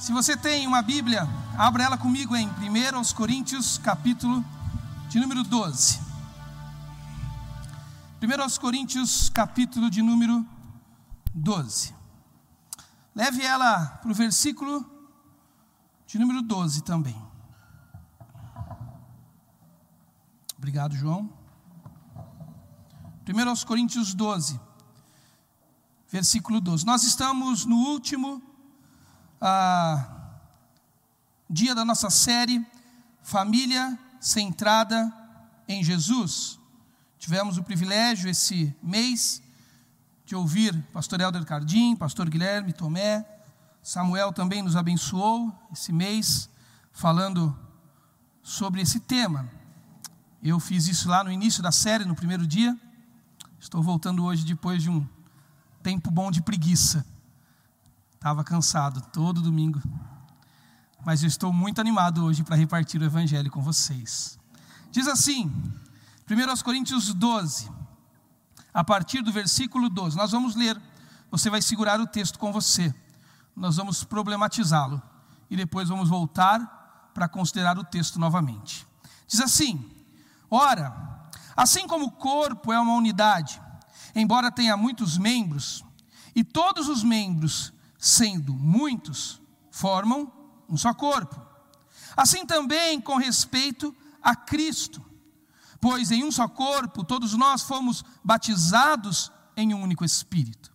Se você tem uma Bíblia, abra ela comigo em 1 Coríntios, capítulo de número 12. 1 Coríntios, capítulo de número 12. Leve ela para o versículo de número 12 também. Obrigado, João. 1 Coríntios 12, versículo 12. Nós estamos no último ah, dia da nossa série Família Centrada em Jesus. Tivemos o privilégio esse mês de ouvir pastor Helder Cardim, pastor Guilherme Tomé, Samuel também nos abençoou esse mês falando sobre esse tema. Eu fiz isso lá no início da série, no primeiro dia. Estou voltando hoje depois de um tempo bom de preguiça. Estava cansado todo domingo. Mas eu estou muito animado hoje para repartir o Evangelho com vocês. Diz assim, 1 Coríntios 12, a partir do versículo 12. Nós vamos ler, você vai segurar o texto com você. Nós vamos problematizá-lo e depois vamos voltar para considerar o texto novamente. Diz assim: Ora, assim como o corpo é uma unidade, embora tenha muitos membros, e todos os membros sendo muitos, formam um só corpo. Assim também com respeito a Cristo, pois em um só corpo todos nós fomos batizados em um único Espírito,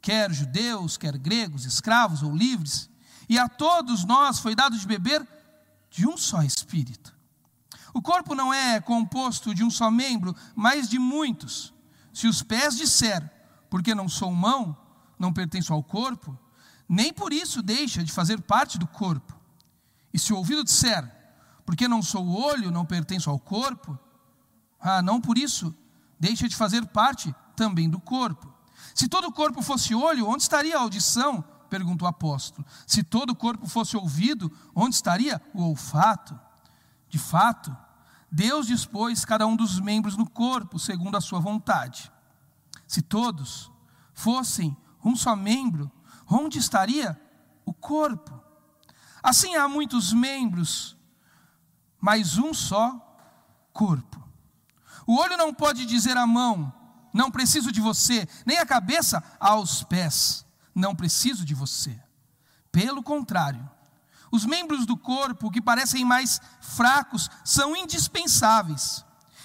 quer judeus, quer gregos, escravos ou livres, e a todos nós foi dado de beber de um só Espírito. O corpo não é composto de um só membro, mas de muitos. Se os pés disser, porque não sou mão, não pertenço ao corpo, nem por isso deixa de fazer parte do corpo. E se o ouvido disser, porque não sou o olho, não pertenço ao corpo, ah, não por isso deixa de fazer parte também do corpo. Se todo o corpo fosse olho, onde estaria a audição? Pergunta o apóstolo. Se todo o corpo fosse ouvido, onde estaria o olfato? De fato, Deus dispôs cada um dos membros no corpo segundo a sua vontade. Se todos fossem um só membro, onde estaria o corpo? Assim há muitos membros, mas um só corpo. O olho não pode dizer à mão, não preciso de você, nem a cabeça aos pés, não preciso de você. Pelo contrário, os membros do corpo que parecem mais fracos são indispensáveis.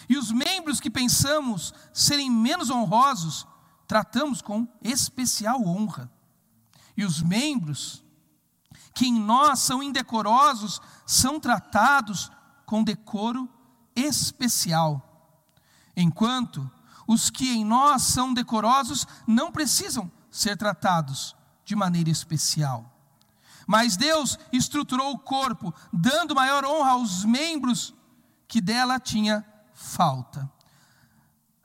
E os membros que pensamos serem menos honrosos, tratamos com especial honra e os membros que em nós são indecorosos são tratados com decoro especial, enquanto os que em nós são decorosos não precisam ser tratados de maneira especial. Mas Deus estruturou o corpo, dando maior honra aos membros que dela tinha falta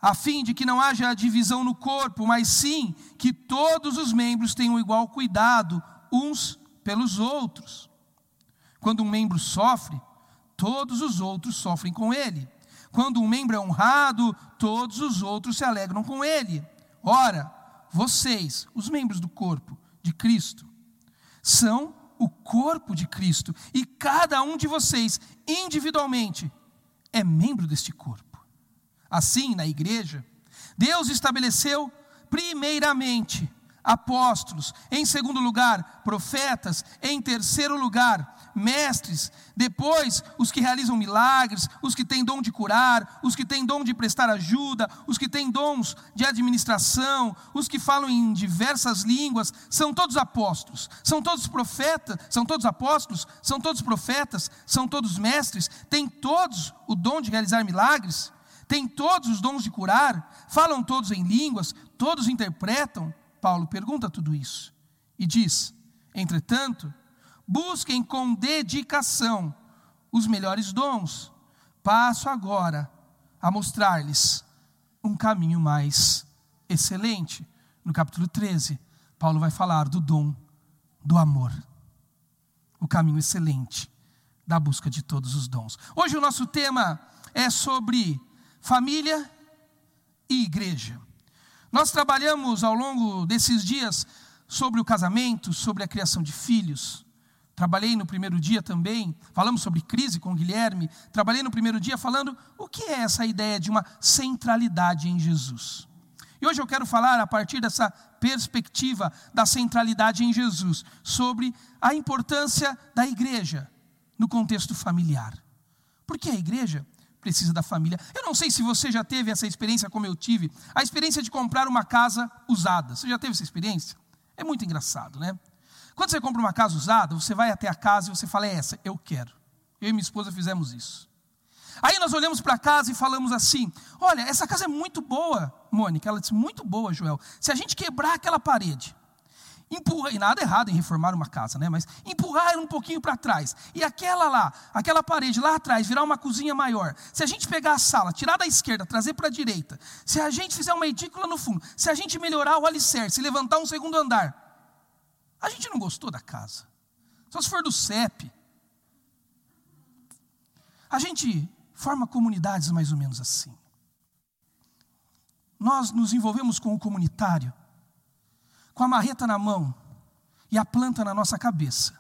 a fim de que não haja divisão no corpo, mas sim que todos os membros tenham igual cuidado uns pelos outros. Quando um membro sofre, todos os outros sofrem com ele. Quando um membro é honrado, todos os outros se alegram com ele. Ora, vocês, os membros do corpo de Cristo, são o corpo de Cristo, e cada um de vocês, individualmente, é membro deste corpo. Assim, na igreja, Deus estabeleceu primeiramente apóstolos, em segundo lugar, profetas, em terceiro lugar, mestres, depois os que realizam milagres, os que têm dom de curar, os que têm dom de prestar ajuda, os que têm dons de administração, os que falam em diversas línguas, são todos apóstolos, são todos profetas, são todos apóstolos, são todos profetas, são todos mestres, têm todos o dom de realizar milagres têm todos os dons de curar, falam todos em línguas, todos interpretam. Paulo pergunta tudo isso e diz: entretanto, busquem com dedicação os melhores dons. Passo agora a mostrar-lhes um caminho mais excelente. No capítulo 13, Paulo vai falar do dom do amor, o caminho excelente da busca de todos os dons. Hoje o nosso tema é sobre família e igreja. Nós trabalhamos ao longo desses dias sobre o casamento, sobre a criação de filhos, Trabalhei no primeiro dia também, falamos sobre crise com Guilherme. Trabalhei no primeiro dia falando o que é essa ideia de uma centralidade em Jesus. E hoje eu quero falar, a partir dessa perspectiva da centralidade em Jesus, sobre a importância da igreja no contexto familiar. Porque a igreja precisa da família. Eu não sei se você já teve essa experiência como eu tive, a experiência de comprar uma casa usada. Você já teve essa experiência? É muito engraçado, né? Quando você compra uma casa usada, você vai até a casa e você fala: é essa, eu quero. Eu e minha esposa fizemos isso. Aí nós olhamos para a casa e falamos assim: olha, essa casa é muito boa, Mônica. Ela disse: muito boa, Joel. Se a gente quebrar aquela parede, empurrar, e nada errado em reformar uma casa, né? Mas empurrar um pouquinho para trás, e aquela lá, aquela parede lá atrás, virar uma cozinha maior. Se a gente pegar a sala, tirar da esquerda, trazer para a direita, se a gente fizer uma edícula no fundo, se a gente melhorar o alicerce, levantar um segundo andar, a gente não gostou da casa. Só se for do CEP. A gente forma comunidades mais ou menos assim. Nós nos envolvemos com o comunitário, com a marreta na mão e a planta na nossa cabeça,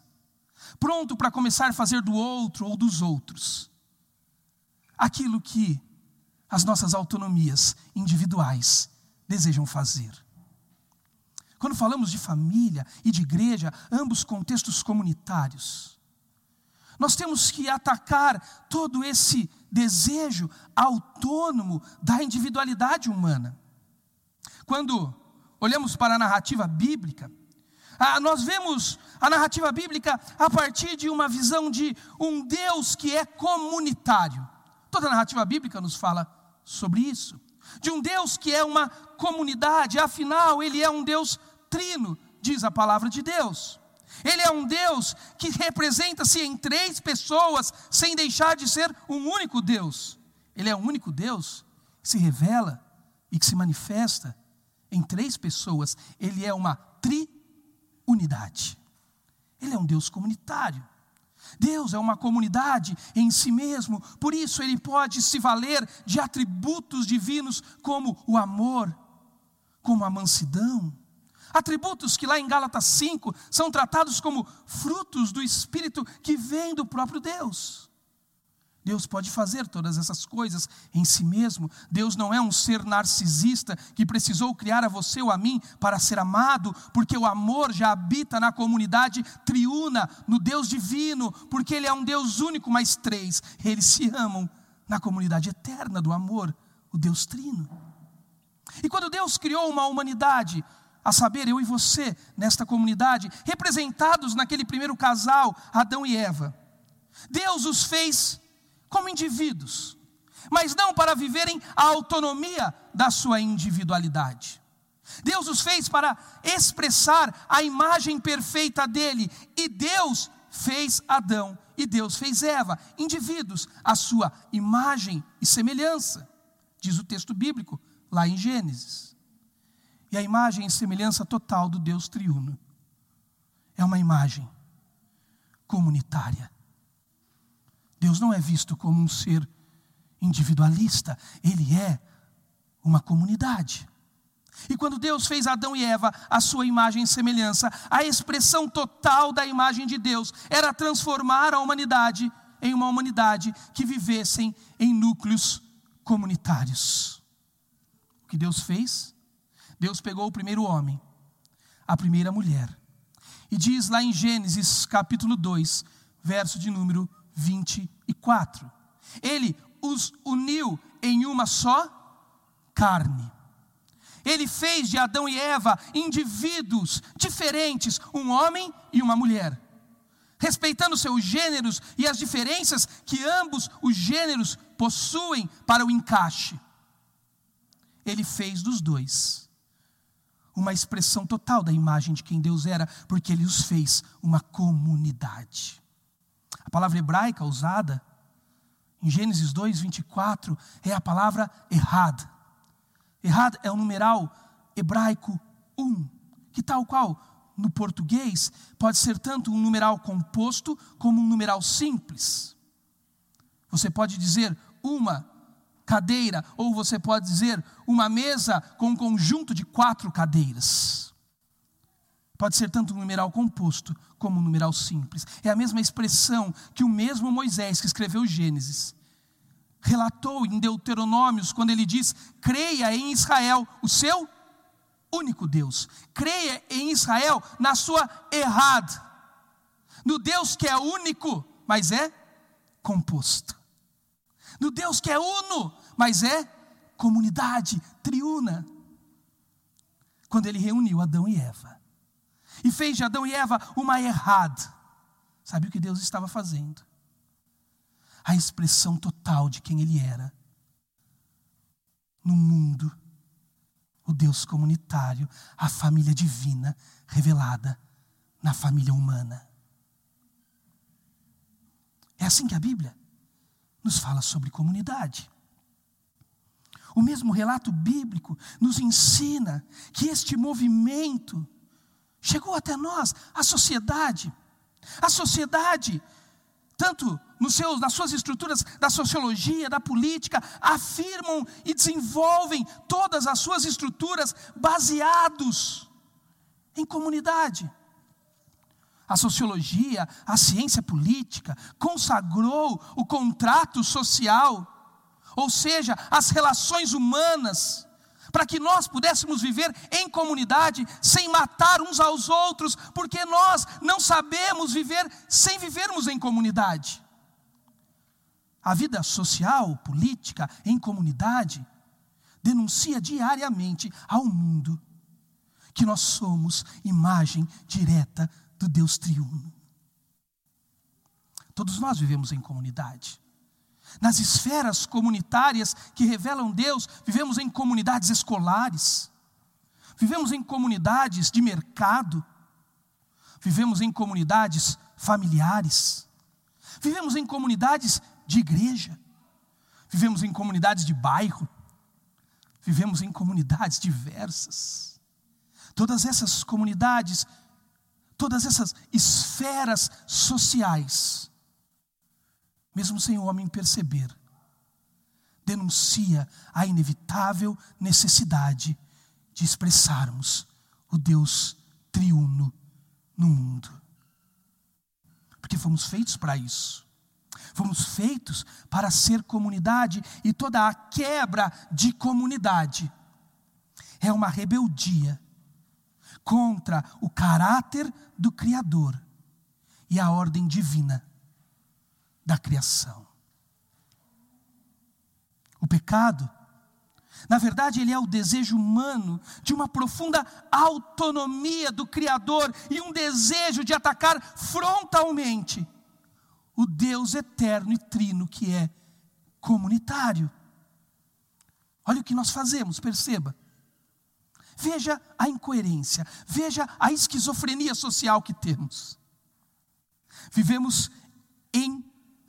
pronto para começar a fazer do outro ou dos outros aquilo que as nossas autonomias individuais desejam fazer. Quando falamos de família e de igreja, ambos contextos comunitários, nós temos que atacar todo esse desejo autônomo da individualidade humana. Quando olhamos para a narrativa bíblica, ah, nós vemos a narrativa bíblica a partir de uma visão de um Deus que é comunitário. Toda a narrativa bíblica nos fala sobre isso. De um Deus que é uma comunidade, afinal, Ele é um Deus trino, diz a palavra de Deus. Ele é um Deus que representa-se em três pessoas, sem deixar de ser um único Deus. Ele é um único Deus que se revela e que se manifesta em três pessoas. Ele é uma triunidade. Ele é um Deus comunitário. Deus é uma comunidade em si mesmo, por isso ele pode se valer de atributos divinos como o amor, como a mansidão, Atributos que lá em Gálatas 5 são tratados como frutos do Espírito que vem do próprio Deus. Deus pode fazer todas essas coisas em si mesmo. Deus não é um ser narcisista que precisou criar a você ou a mim para ser amado, porque o amor já habita na comunidade triuna, no Deus divino, porque Ele é um Deus único, mas três. Eles se amam na comunidade eterna do amor, o Deus trino. E quando Deus criou uma humanidade, a saber, eu e você, nesta comunidade, representados naquele primeiro casal, Adão e Eva. Deus os fez como indivíduos, mas não para viverem a autonomia da sua individualidade. Deus os fez para expressar a imagem perfeita dele, e Deus fez Adão e Deus fez Eva, indivíduos, a sua imagem e semelhança, diz o texto bíblico lá em Gênesis e a imagem e semelhança total do Deus triuno. É uma imagem comunitária. Deus não é visto como um ser individualista, ele é uma comunidade. E quando Deus fez Adão e Eva a sua imagem e semelhança, a expressão total da imagem de Deus era transformar a humanidade em uma humanidade que vivessem em núcleos comunitários. O que Deus fez? Deus pegou o primeiro homem, a primeira mulher, e diz lá em Gênesis capítulo 2, verso de número 24: Ele os uniu em uma só carne. Ele fez de Adão e Eva indivíduos diferentes, um homem e uma mulher, respeitando seus gêneros e as diferenças que ambos os gêneros possuem para o encaixe. Ele fez dos dois uma expressão total da imagem de quem Deus era, porque ele os fez uma comunidade. A palavra hebraica usada em Gênesis 2, 24 é a palavra errad. Errad é o numeral hebraico 1, que tal qual no português pode ser tanto um numeral composto como um numeral simples. Você pode dizer uma cadeira, ou você pode dizer uma mesa com um conjunto de quatro cadeiras. Pode ser tanto um numeral composto como um numeral simples. É a mesma expressão que o mesmo Moisés, que escreveu Gênesis, relatou em Deuteronômios, quando ele diz: creia em Israel, o seu único Deus. Creia em Israel na sua errad, no Deus que é único, mas é composto. No Deus que é uno, mas é comunidade, triuna. Quando ele reuniu Adão e Eva e fez de Adão e Eva uma errad. Sabe o que Deus estava fazendo? A expressão total de quem ele era. No mundo, o Deus comunitário, a família divina revelada na família humana. É assim que a Bíblia nos fala sobre comunidade. O mesmo relato bíblico nos ensina que este movimento chegou até nós, a sociedade. A sociedade, tanto nos seus, nas suas estruturas da sociologia, da política, afirmam e desenvolvem todas as suas estruturas baseados em comunidade. A sociologia, a ciência política, consagrou o contrato social, ou seja, as relações humanas, para que nós pudéssemos viver em comunidade, sem matar uns aos outros, porque nós não sabemos viver sem vivermos em comunidade. A vida social, política, em comunidade, denuncia diariamente ao mundo que nós somos imagem direta do Deus triuno. Todos nós vivemos em comunidade. Nas esferas comunitárias que revelam Deus, vivemos em comunidades escolares, vivemos em comunidades de mercado, vivemos em comunidades familiares, vivemos em comunidades de igreja, vivemos em comunidades de bairro, vivemos em comunidades diversas. Todas essas comunidades, todas essas esferas sociais, mesmo sem o homem perceber, denuncia a inevitável necessidade de expressarmos o Deus triuno no mundo. Porque fomos feitos para isso. Fomos feitos para ser comunidade e toda a quebra de comunidade é uma rebeldia contra o caráter do Criador e a ordem divina da criação. O pecado, na verdade, ele é o desejo humano de uma profunda autonomia do Criador e um desejo de atacar frontalmente o Deus eterno e trino que é comunitário. Olha o que nós fazemos, perceba. Veja a incoerência, veja a esquizofrenia social que temos. Vivemos em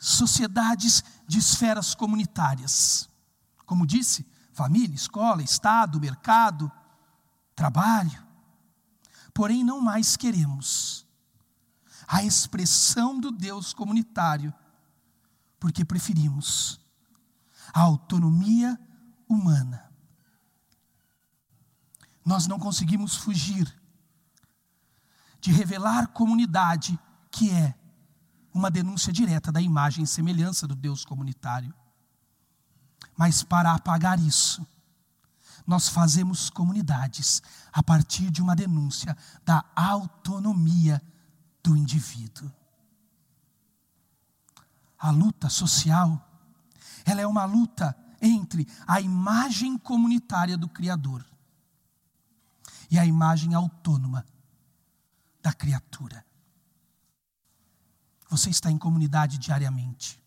sociedades de esferas comunitárias. Como disse, família, escola, Estado, mercado, trabalho. Porém, não mais queremos a expressão do Deus comunitário, porque preferimos a autonomia humana. Nós não conseguimos fugir de revelar comunidade que é uma denúncia direta da imagem e semelhança do Deus comunitário. Mas para apagar isso, nós fazemos comunidades a partir de uma denúncia da autonomia do indivíduo. A luta social, ela é uma luta entre a imagem comunitária do Criador e a imagem autônoma da criatura. Você está em comunidade diariamente.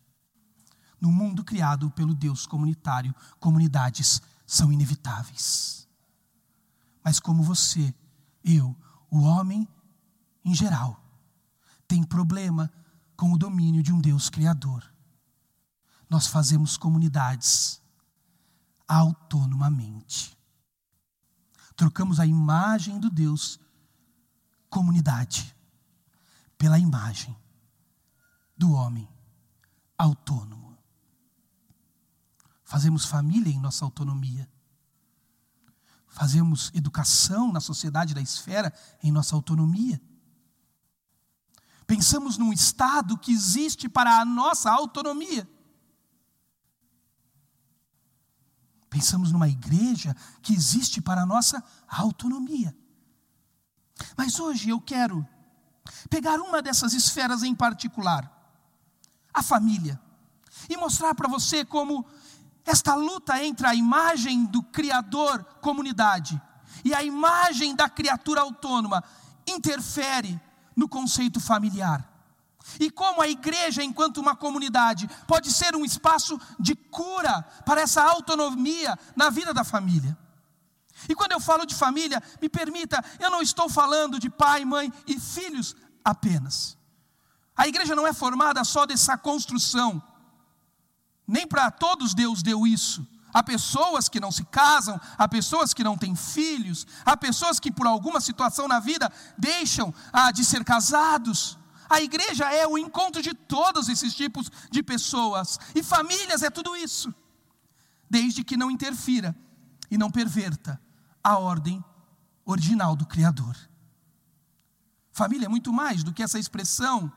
No mundo criado pelo Deus comunitário, comunidades são inevitáveis. Mas como você, eu, o homem em geral, tem problema com o domínio de um Deus criador, nós fazemos comunidades autonomamente. Trocamos a imagem do Deus comunidade pela imagem do homem autônomo. Fazemos família em nossa autonomia. Fazemos educação na sociedade da esfera em nossa autonomia. Pensamos num Estado que existe para a nossa autonomia. Pensamos numa igreja que existe para a nossa autonomia. Mas hoje eu quero pegar uma dessas esferas em particular, a família, e mostrar para você como esta luta entre a imagem do Criador, comunidade, e a imagem da criatura autônoma interfere no conceito familiar. E como a igreja, enquanto uma comunidade, pode ser um espaço de cura para essa autonomia na vida da família. E quando eu falo de família, me permita, eu não estou falando de pai, mãe e filhos apenas. A igreja não é formada só dessa construção, nem para todos Deus deu isso. Há pessoas que não se casam, há pessoas que não têm filhos, há pessoas que por alguma situação na vida deixam ah, de ser casados. A igreja é o encontro de todos esses tipos de pessoas, e famílias é tudo isso, desde que não interfira e não perverta a ordem original do Criador. Família é muito mais do que essa expressão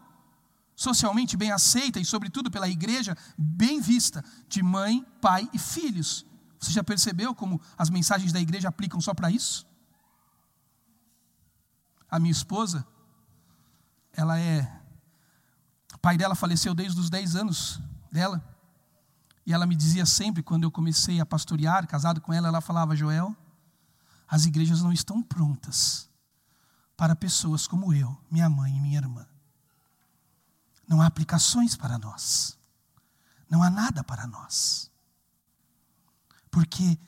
socialmente bem aceita e, sobretudo, pela igreja bem vista, de mãe, pai e filhos. Você já percebeu como as mensagens da igreja aplicam só para isso? A minha esposa, ela é. O pai dela faleceu desde os 10 anos dela. E ela me dizia sempre, quando eu comecei a pastorear, casado com ela, ela falava: Joel, as igrejas não estão prontas para pessoas como eu, minha mãe e minha irmã. Não há aplicações para nós. Não há nada para nós. Porque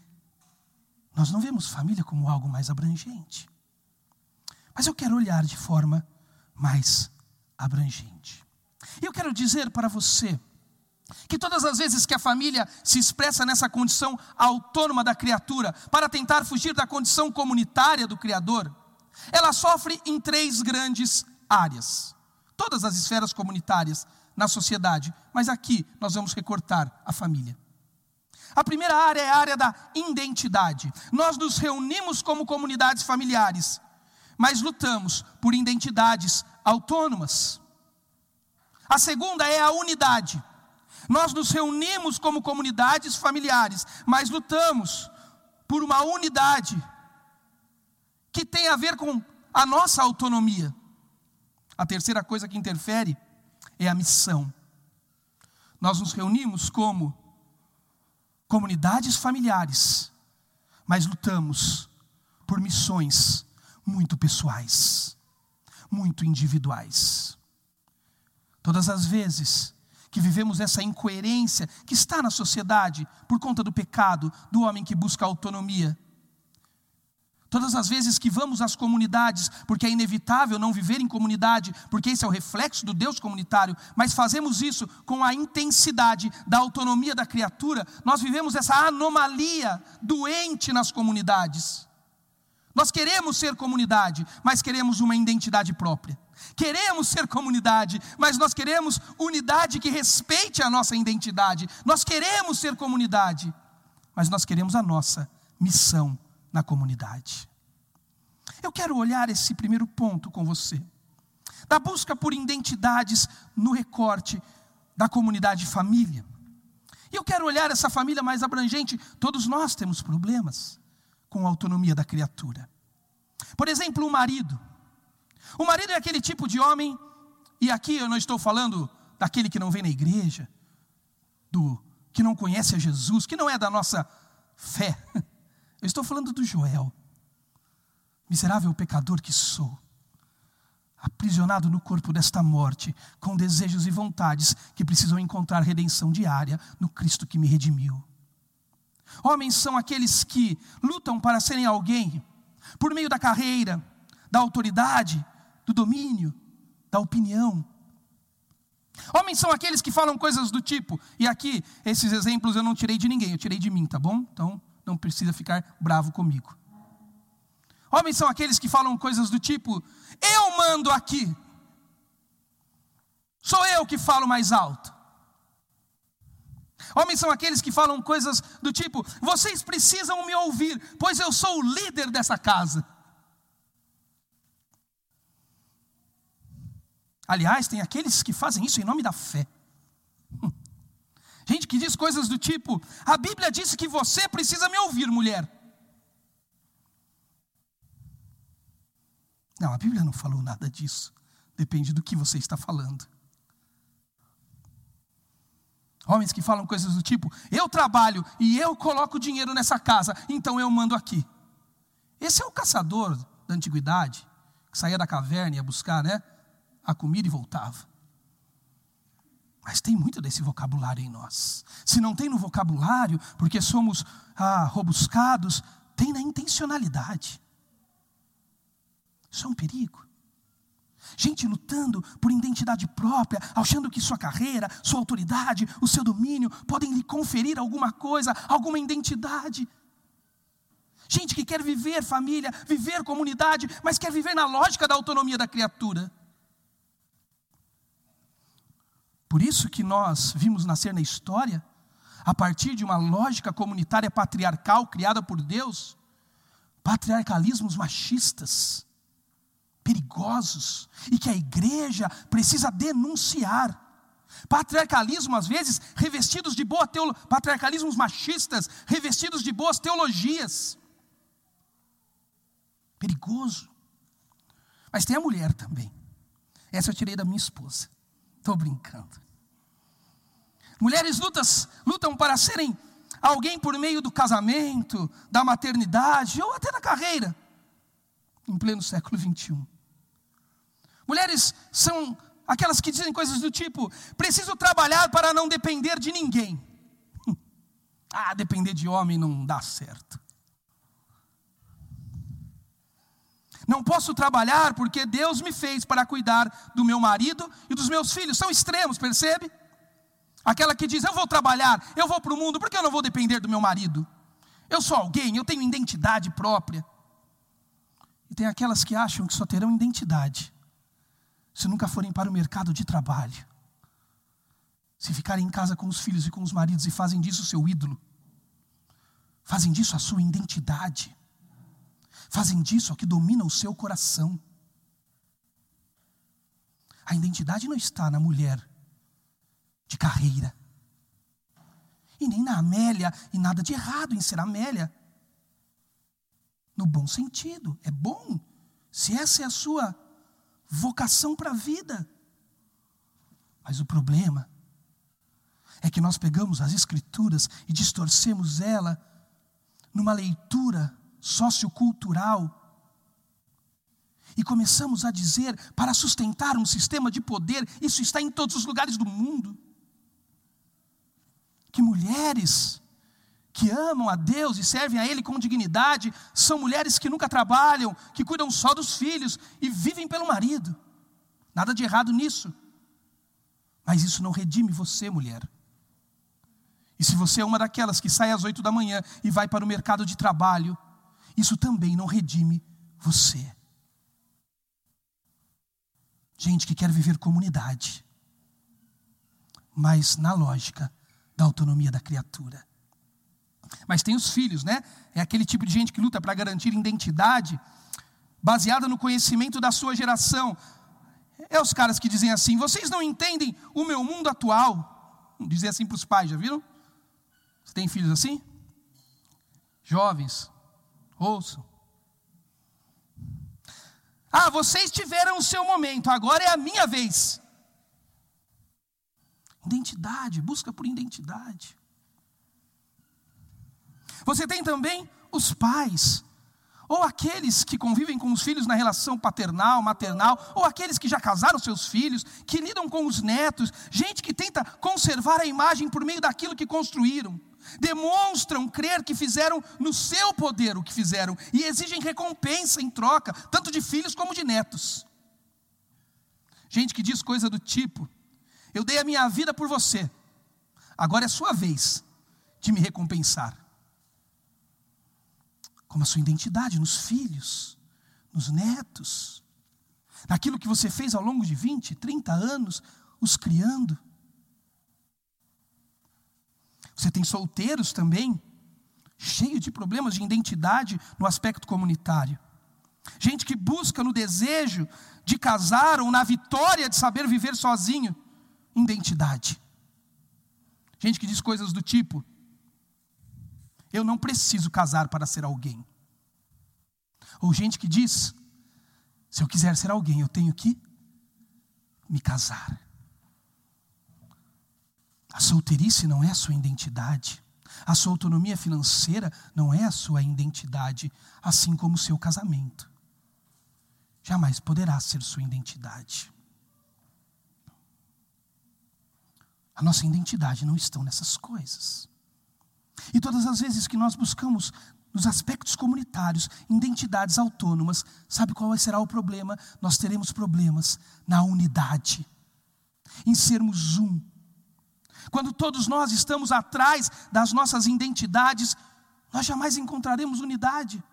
nós não vemos família como algo mais abrangente. Mas eu quero olhar de forma mais abrangente. E eu quero dizer para você que todas as vezes que a família se expressa nessa condição autônoma da criatura, para tentar fugir da condição comunitária do Criador, ela sofre em três grandes áreas todas as esferas comunitárias na sociedade, mas aqui nós vamos recortar a família. A primeira área é a área da identidade. Nós nos reunimos como comunidades familiares, mas lutamos por identidades autônomas. A segunda é a unidade. Nós nos reunimos como comunidades familiares, mas lutamos por uma unidade que tem a ver com a nossa autonomia. A terceira coisa que interfere é a missão. Nós nos reunimos como comunidades familiares, mas lutamos por missões muito pessoais, muito individuais. Todas as vezes que vivemos essa incoerência que está na sociedade por conta do pecado, do homem que busca autonomia, Todas as vezes que vamos às comunidades, porque é inevitável não viver em comunidade, porque esse é o reflexo do Deus comunitário, mas fazemos isso com a intensidade da autonomia da criatura, nós vivemos essa anomalia doente nas comunidades. Nós queremos ser comunidade, mas queremos uma identidade própria. Queremos ser comunidade, mas nós queremos unidade que respeite a nossa identidade. Nós queremos ser comunidade, mas nós queremos a nossa missão na comunidade. Eu quero olhar esse primeiro ponto com você, da busca por identidades no recorte da comunidade família. E eu quero olhar essa família mais abrangente. Todos nós temos problemas com a autonomia da criatura. Por exemplo, o marido. O marido é aquele tipo de homem, e aqui eu não estou falando daquele que não vem na igreja, do que não conhece a Jesus, que não é da nossa fé. Eu estou falando do Joel, miserável pecador que sou, aprisionado no corpo desta morte, com desejos e vontades que precisam encontrar redenção diária no Cristo que me redimiu. Homens são aqueles que lutam para serem alguém, por meio da carreira, da autoridade, do domínio, da opinião. Homens são aqueles que falam coisas do tipo, e aqui esses exemplos eu não tirei de ninguém, eu tirei de mim, tá bom? Então não precisa ficar bravo comigo. Homens são aqueles que falam coisas do tipo: eu mando aqui, sou eu que falo mais alto. Homens são aqueles que falam coisas do tipo: vocês precisam me ouvir, pois eu sou o líder dessa casa. Aliás, tem aqueles que fazem isso em nome da fé. Gente que diz coisas do tipo: a Bíblia disse que você precisa me ouvir, mulher. Não, a Bíblia não falou nada disso. Depende do que você está falando. Homens que falam coisas do tipo: eu trabalho e eu coloco dinheiro nessa casa, então eu mando aqui. Esse é o caçador da antiguidade, que saía da caverna e ia buscar né, a comida e voltava. Mas tem muito desse vocabulário em nós. Se não tem no vocabulário, porque somos ah, robuscados, tem na intencionalidade. Isso é um perigo. Gente lutando por identidade própria, achando que sua carreira, sua autoridade, o seu domínio podem lhe conferir alguma coisa, alguma identidade. Gente que quer viver família, viver comunidade, mas quer viver na lógica da autonomia da criatura. Por isso que nós vimos nascer na história, a partir de uma lógica comunitária patriarcal criada por Deus, patriarcalismos machistas, perigosos, e que a igreja precisa denunciar. Patriarcalismo, às vezes, revestidos de boa teologia, patriarcalismos machistas, revestidos de boas teologias. Perigoso. Mas tem a mulher também. Essa eu tirei da minha esposa. Estou brincando. Mulheres lutas, lutam para serem alguém por meio do casamento, da maternidade ou até da carreira, em pleno século 21. Mulheres são aquelas que dizem coisas do tipo: preciso trabalhar para não depender de ninguém. ah, depender de homem não dá certo. Não posso trabalhar porque Deus me fez para cuidar do meu marido e dos meus filhos. São extremos, percebe? Aquela que diz: Eu vou trabalhar, eu vou para o mundo, porque eu não vou depender do meu marido? Eu sou alguém, eu tenho identidade própria. E tem aquelas que acham que só terão identidade se nunca forem para o mercado de trabalho, se ficarem em casa com os filhos e com os maridos e fazem disso seu ídolo, fazem disso a sua identidade, fazem disso o que domina o seu coração. A identidade não está na mulher de carreira. E nem na Amélia, e nada de errado em ser Amélia. No bom sentido, é bom. Se essa é a sua vocação para a vida. Mas o problema é que nós pegamos as Escrituras e distorcemos ela numa leitura sociocultural e começamos a dizer para sustentar um sistema de poder, isso está em todos os lugares do mundo que mulheres que amam a Deus e servem a Ele com dignidade são mulheres que nunca trabalham, que cuidam só dos filhos e vivem pelo marido. Nada de errado nisso. Mas isso não redime você, mulher. E se você é uma daquelas que sai às oito da manhã e vai para o mercado de trabalho, isso também não redime você. Gente que quer viver comunidade, mas na lógica da autonomia da criatura. Mas tem os filhos, né? É aquele tipo de gente que luta para garantir identidade baseada no conhecimento da sua geração. É os caras que dizem assim: vocês não entendem o meu mundo atual. Dizer assim para os pais, já viram? Você tem filhos assim? Jovens, ouçam. Ah, vocês tiveram o seu momento, agora é a minha vez. Identidade, busca por identidade. Você tem também os pais, ou aqueles que convivem com os filhos na relação paternal, maternal, ou aqueles que já casaram seus filhos, que lidam com os netos, gente que tenta conservar a imagem por meio daquilo que construíram. Demonstram crer que fizeram no seu poder o que fizeram e exigem recompensa em troca, tanto de filhos como de netos. Gente que diz coisa do tipo: eu dei a minha vida por você. Agora é sua vez de me recompensar. Como a sua identidade nos filhos, nos netos, naquilo que você fez ao longo de 20, 30 anos, os criando. Você tem solteiros também, cheio de problemas de identidade no aspecto comunitário. Gente que busca no desejo de casar ou na vitória de saber viver sozinho, identidade. Gente que diz coisas do tipo: Eu não preciso casar para ser alguém. Ou gente que diz: Se eu quiser ser alguém, eu tenho que me casar. A solteirice não é a sua identidade. A sua autonomia financeira não é a sua identidade, assim como o seu casamento. Jamais poderá ser sua identidade. A nossa identidade não está nessas coisas. E todas as vezes que nós buscamos nos aspectos comunitários, identidades autônomas, sabe qual será o problema? Nós teremos problemas na unidade, em sermos um, quando todos nós estamos atrás das nossas identidades, nós jamais encontraremos unidade.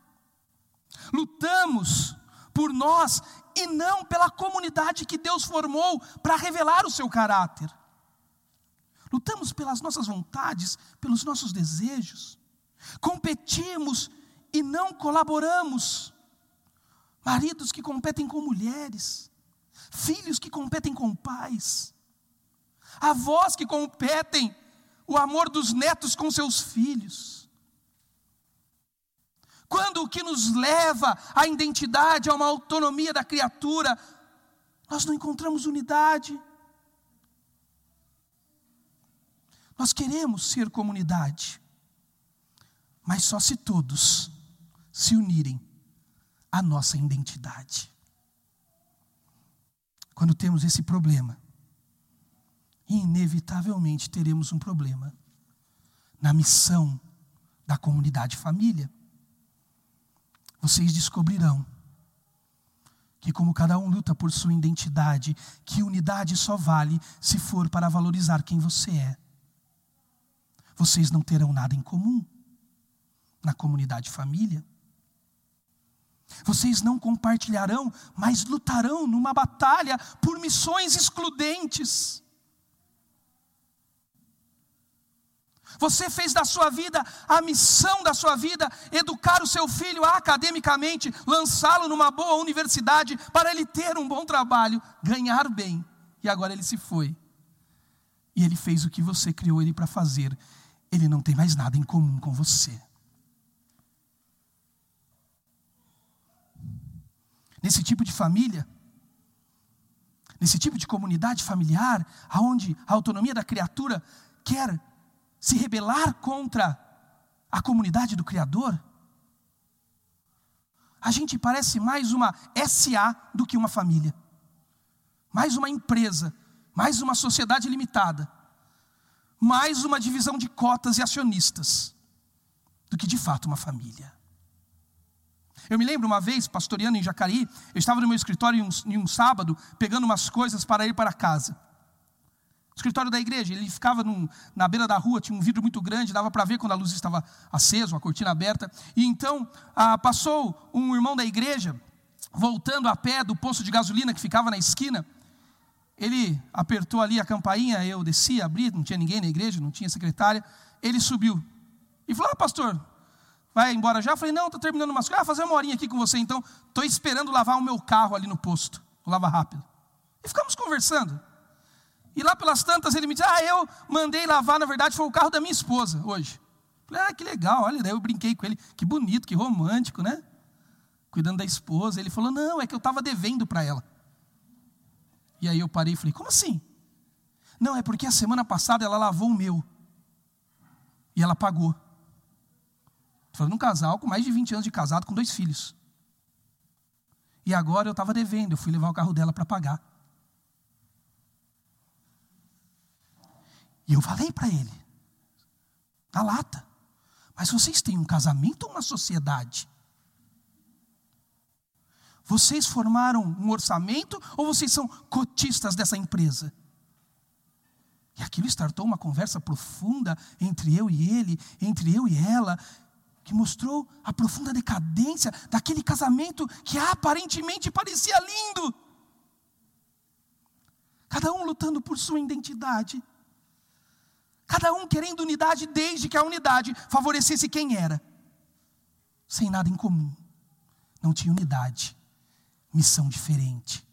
Lutamos por nós e não pela comunidade que Deus formou para revelar o seu caráter. Lutamos pelas nossas vontades, pelos nossos desejos. Competimos e não colaboramos. Maridos que competem com mulheres, filhos que competem com pais avós que competem o amor dos netos com seus filhos. Quando o que nos leva à identidade, a uma autonomia da criatura, nós não encontramos unidade. Nós queremos ser comunidade, mas só se todos se unirem à nossa identidade. Quando temos esse problema, inevitavelmente teremos um problema na missão da comunidade família. Vocês descobrirão que, como cada um luta por sua identidade, que unidade só vale se for para valorizar quem você é. Vocês não terão nada em comum na comunidade família. Vocês não compartilharão, mas lutarão numa batalha por missões excludentes. Você fez da sua vida a missão da sua vida, educar o seu filho academicamente, lançá-lo numa boa universidade para ele ter um bom trabalho, ganhar bem. E agora ele se foi. E ele fez o que você criou ele para fazer. Ele não tem mais nada em comum com você. Nesse tipo de família, nesse tipo de comunidade familiar, aonde a autonomia da criatura quer se rebelar contra a comunidade do Criador? A gente parece mais uma SA do que uma família, mais uma empresa, mais uma sociedade limitada, mais uma divisão de cotas e acionistas, do que de fato uma família. Eu me lembro uma vez, pastoreando em Jacareí, eu estava no meu escritório em um, em um sábado, pegando umas coisas para ir para casa escritório da igreja. Ele ficava num, na beira da rua, tinha um vidro muito grande, dava para ver quando a luz estava acesa, a cortina aberta. E então ah, passou um irmão da igreja, voltando a pé do posto de gasolina que ficava na esquina. Ele apertou ali a campainha, eu desci, abri, não tinha ninguém na igreja, não tinha secretária. Ele subiu e falou: Ah, pastor, vai embora já? Eu falei: Não, estou terminando umas coisas. Ah, fazer uma horinha aqui com você então. Estou esperando lavar o meu carro ali no posto. Lava rápido. E ficamos conversando. E lá pelas tantas ele me disse: Ah, eu mandei lavar, na verdade foi o carro da minha esposa hoje. Falei, ah, que legal, olha, daí eu brinquei com ele, que bonito, que romântico, né? Cuidando da esposa. Ele falou: Não, é que eu estava devendo para ela. E aí eu parei e falei: Como assim? Não, é porque a semana passada ela lavou o meu. E ela pagou. Falando um casal com mais de 20 anos de casado, com dois filhos. E agora eu estava devendo, eu fui levar o carro dela para pagar. E eu falei para ele, na lata, mas vocês têm um casamento ou uma sociedade? Vocês formaram um orçamento ou vocês são cotistas dessa empresa? E aquilo startou uma conversa profunda entre eu e ele, entre eu e ela, que mostrou a profunda decadência daquele casamento que aparentemente parecia lindo. Cada um lutando por sua identidade Cada um querendo unidade, desde que a unidade favorecesse quem era, sem nada em comum. Não tinha unidade, missão diferente.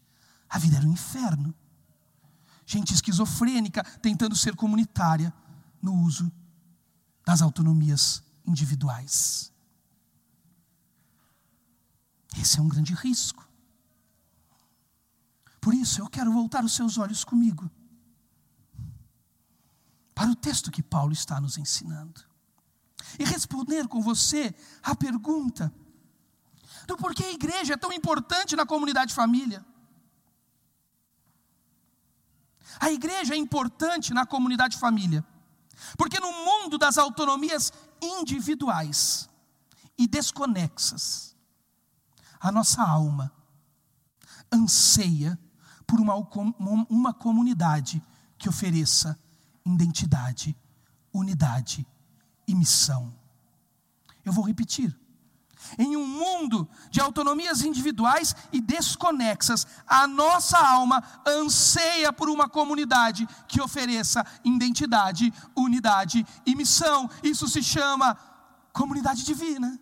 A vida era um inferno. Gente esquizofrênica tentando ser comunitária no uso das autonomias individuais. Esse é um grande risco. Por isso, eu quero voltar os seus olhos comigo para o texto que Paulo está nos ensinando e responder com você a pergunta do porquê a igreja é tão importante na comunidade família. A igreja é importante na comunidade família, porque no mundo das autonomias individuais e desconexas, a nossa alma anseia por uma, uma comunidade que ofereça identidade, unidade e missão. Eu vou repetir. Em um mundo de autonomias individuais e desconexas, a nossa alma anseia por uma comunidade que ofereça identidade, unidade e missão. Isso se chama comunidade divina.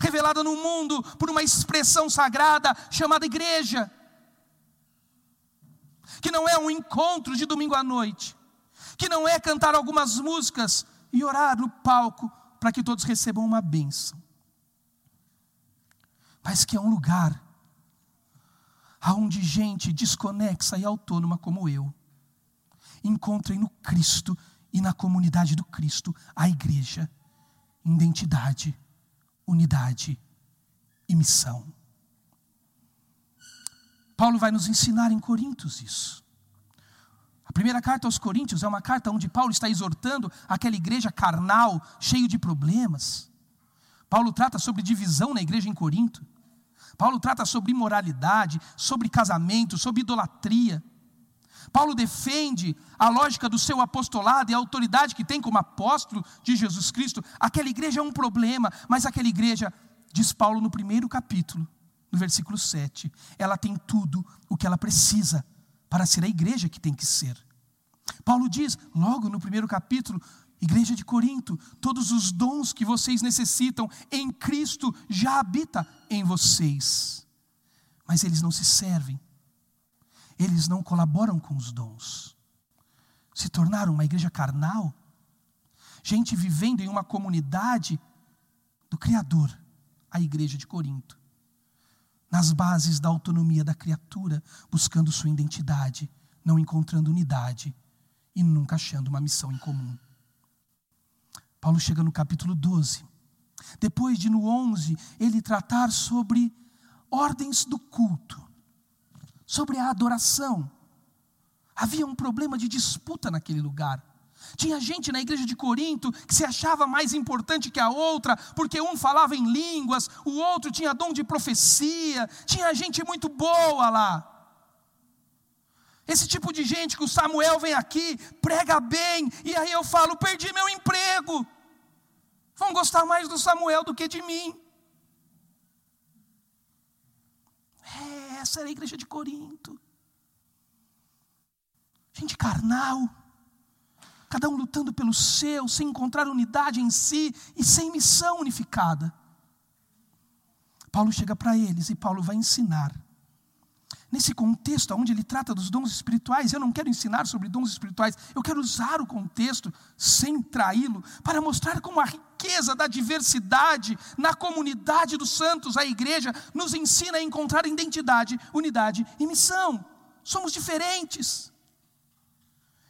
Revelada no mundo por uma expressão sagrada chamada igreja que não é um encontro de domingo à noite, que não é cantar algumas músicas e orar no palco para que todos recebam uma bênção, mas que é um lugar aonde gente desconexa e autônoma como eu encontrem no Cristo e na comunidade do Cristo, a igreja, identidade, unidade e missão. Paulo vai nos ensinar em Coríntios isso. A primeira carta aos Coríntios é uma carta onde Paulo está exortando aquela igreja carnal, cheio de problemas. Paulo trata sobre divisão na igreja em Corinto. Paulo trata sobre imoralidade, sobre casamento, sobre idolatria. Paulo defende a lógica do seu apostolado e a autoridade que tem como apóstolo de Jesus Cristo. Aquela igreja é um problema, mas aquela igreja, diz Paulo no primeiro capítulo, no versículo 7, ela tem tudo o que ela precisa para ser a igreja que tem que ser. Paulo diz, logo no primeiro capítulo, Igreja de Corinto, todos os dons que vocês necessitam em Cristo já habita em vocês. Mas eles não se servem. Eles não colaboram com os dons. Se tornaram uma igreja carnal. Gente vivendo em uma comunidade do Criador, a igreja de Corinto nas bases da autonomia da criatura, buscando sua identidade, não encontrando unidade e nunca achando uma missão em comum. Paulo chega no capítulo 12. Depois de no 11 ele tratar sobre ordens do culto, sobre a adoração. Havia um problema de disputa naquele lugar. Tinha gente na igreja de Corinto que se achava mais importante que a outra, porque um falava em línguas, o outro tinha dom de profecia, tinha gente muito boa lá. Esse tipo de gente que o Samuel vem aqui, prega bem, e aí eu falo: perdi meu emprego. Vão gostar mais do Samuel do que de mim. É, essa era a igreja de Corinto. Gente carnal cada um lutando pelo seu, sem encontrar unidade em si e sem missão unificada. Paulo chega para eles e Paulo vai ensinar. Nesse contexto onde ele trata dos dons espirituais, eu não quero ensinar sobre dons espirituais, eu quero usar o contexto, sem traí-lo, para mostrar como a riqueza da diversidade na comunidade dos santos, a igreja, nos ensina a encontrar identidade, unidade e missão. Somos diferentes.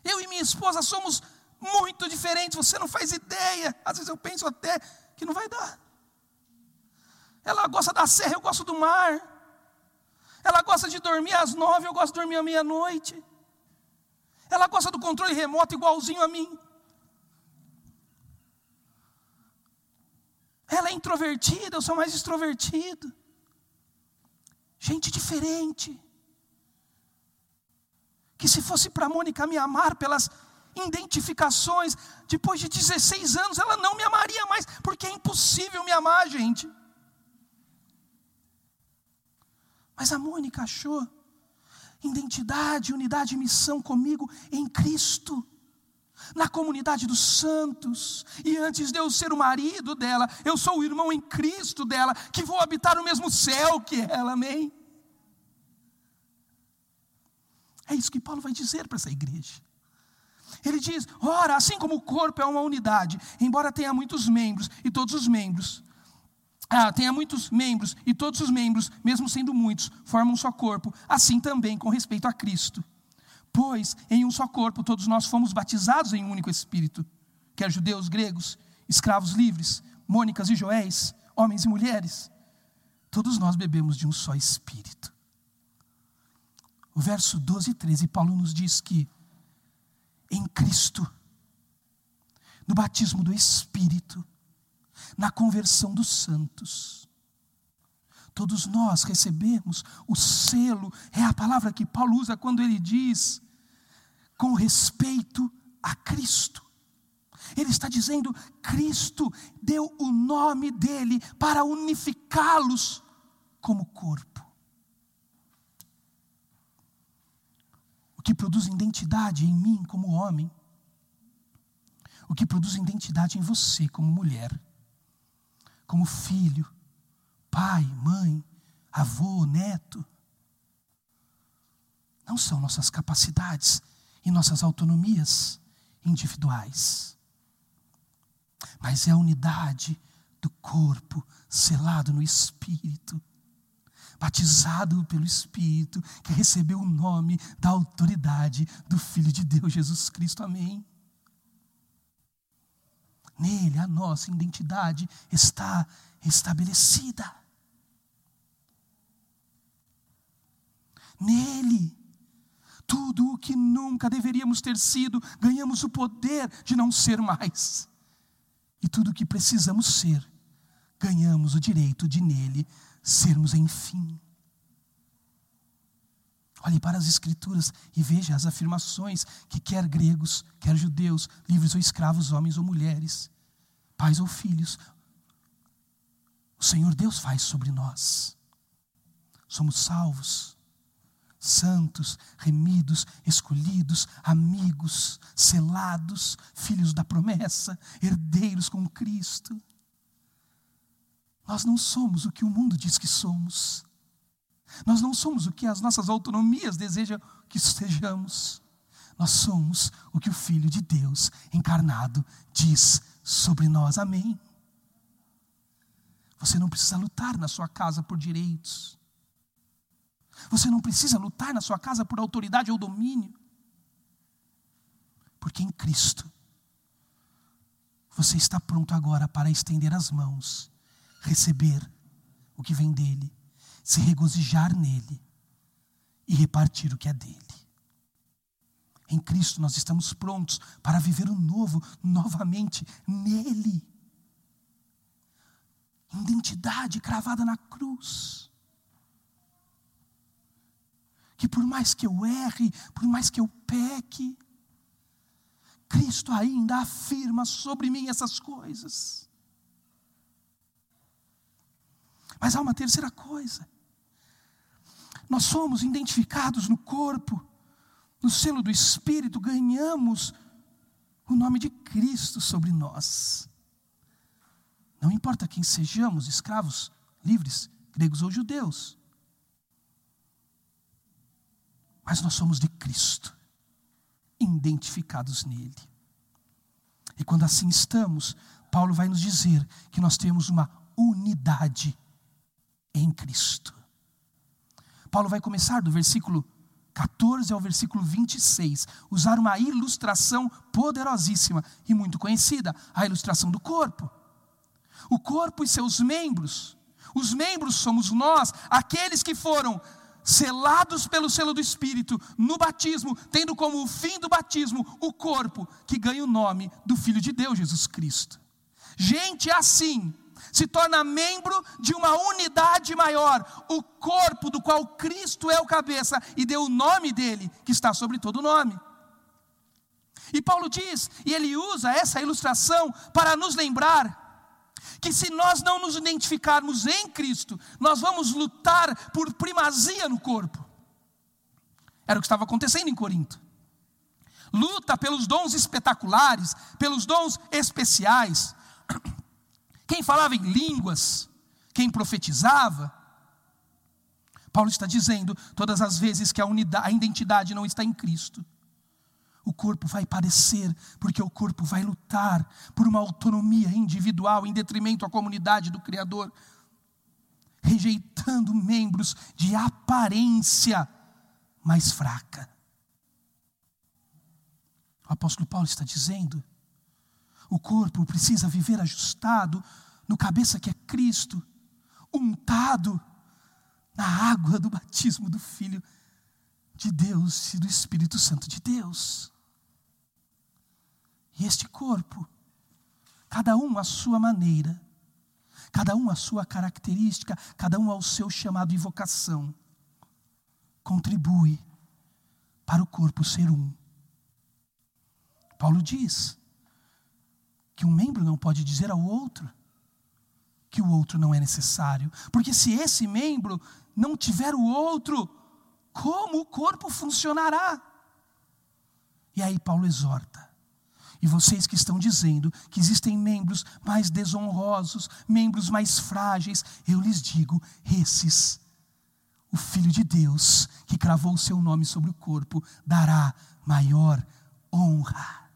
Eu e minha esposa somos muito diferentes, você não faz ideia. Às vezes eu penso até que não vai dar. Ela gosta da serra, eu gosto do mar. Ela gosta de dormir às nove, eu gosto de dormir à meia-noite. Ela gosta do controle remoto igualzinho a mim. Ela é introvertida, eu sou mais extrovertido. Gente diferente. Que se fosse para Mônica me amar pelas identificações. Depois de 16 anos, ela não me amaria mais, porque é impossível me amar, gente. Mas a Mônica achou identidade, unidade e missão comigo em Cristo. Na comunidade dos santos, e antes de eu ser o marido dela, eu sou o irmão em Cristo dela, que vou habitar o mesmo céu que ela, amém? É isso que Paulo vai dizer para essa igreja. Ele diz: ora, assim como o corpo é uma unidade, embora tenha muitos membros, e todos os membros, ah, tenha muitos membros, e todos os membros, mesmo sendo muitos, formam um só corpo, assim também com respeito a Cristo. Pois em um só corpo todos nós fomos batizados em um único Espírito, quer judeus, gregos, escravos livres, mônicas e joéis, homens e mulheres, todos nós bebemos de um só Espírito. O verso 12 e 13, Paulo nos diz que em Cristo, no batismo do Espírito, na conversão dos santos, todos nós recebemos o selo, é a palavra que Paulo usa quando ele diz, com respeito a Cristo. Ele está dizendo: Cristo deu o nome dele para unificá-los como corpo. que produz identidade em mim como homem, o que produz identidade em você como mulher, como filho, pai, mãe, avô, neto. Não são nossas capacidades e nossas autonomias individuais, mas é a unidade do corpo selado no Espírito batizado pelo Espírito, que recebeu o nome da autoridade do Filho de Deus, Jesus Cristo. Amém. Nele a nossa identidade está estabelecida. Nele, tudo o que nunca deveríamos ter sido, ganhamos o poder de não ser mais. E tudo o que precisamos ser, ganhamos o direito de nele sermos enfim. Olhe para as Escrituras e veja as afirmações que quer gregos, quer judeus, livres ou escravos, homens ou mulheres, pais ou filhos, o Senhor Deus faz sobre nós. Somos salvos, santos, remidos, escolhidos, amigos, selados, filhos da promessa, herdeiros com Cristo. Nós não somos o que o mundo diz que somos. Nós não somos o que as nossas autonomias desejam que sejamos. Nós somos o que o Filho de Deus encarnado diz sobre nós. Amém. Você não precisa lutar na sua casa por direitos. Você não precisa lutar na sua casa por autoridade ou domínio. Porque em Cristo, você está pronto agora para estender as mãos receber o que vem dele, se regozijar nele e repartir o que é dele. Em Cristo nós estamos prontos para viver o novo novamente nele. Identidade cravada na cruz. Que por mais que eu erre, por mais que eu peque, Cristo ainda afirma sobre mim essas coisas. Mas há uma terceira coisa. Nós somos identificados no corpo, no selo do Espírito, ganhamos o nome de Cristo sobre nós. Não importa quem sejamos, escravos, livres, gregos ou judeus. Mas nós somos de Cristo, identificados nele. E quando assim estamos, Paulo vai nos dizer que nós temos uma unidade em Cristo. Paulo vai começar do versículo 14 ao versículo 26, usar uma ilustração poderosíssima e muito conhecida, a ilustração do corpo. O corpo e seus membros. Os membros somos nós, aqueles que foram selados pelo selo do Espírito no batismo, tendo como o fim do batismo o corpo que ganha o nome do Filho de Deus, Jesus Cristo. Gente assim, se torna membro de uma unidade maior, o corpo do qual Cristo é o cabeça e deu o nome dele, que está sobre todo nome. E Paulo diz, e ele usa essa ilustração para nos lembrar que se nós não nos identificarmos em Cristo, nós vamos lutar por primazia no corpo. Era o que estava acontecendo em Corinto. luta pelos dons espetaculares, pelos dons especiais. Quem falava em línguas, quem profetizava. Paulo está dizendo, todas as vezes que a, unidade, a identidade não está em Cristo, o corpo vai padecer, porque o corpo vai lutar por uma autonomia individual em detrimento à comunidade do Criador, rejeitando membros de aparência mais fraca. O apóstolo Paulo está dizendo: o corpo precisa viver ajustado no cabeça que é Cristo, untado na água do batismo do Filho de Deus e do Espírito Santo de Deus. E este corpo, cada um à sua maneira, cada um à sua característica, cada um ao seu chamado e vocação, contribui para o corpo ser um. Paulo diz que um membro não pode dizer ao outro que o outro não é necessário, porque se esse membro não tiver o outro, como o corpo funcionará? E aí Paulo exorta e vocês que estão dizendo que existem membros mais desonrosos, membros mais frágeis, eu lhes digo: esses, o Filho de Deus, que cravou o seu nome sobre o corpo, dará maior honra.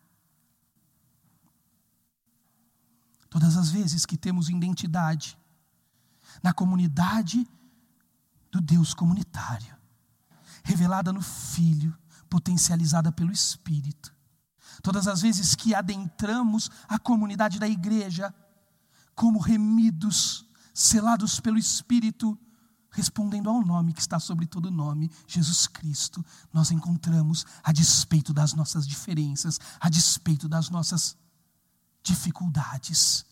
Todas as vezes que temos identidade na comunidade do Deus comunitário, revelada no Filho, potencializada pelo Espírito, Todas as vezes que adentramos a comunidade da igreja, como remidos, selados pelo Espírito, respondendo ao nome que está sobre todo nome, Jesus Cristo, nós encontramos, a despeito das nossas diferenças, a despeito das nossas dificuldades,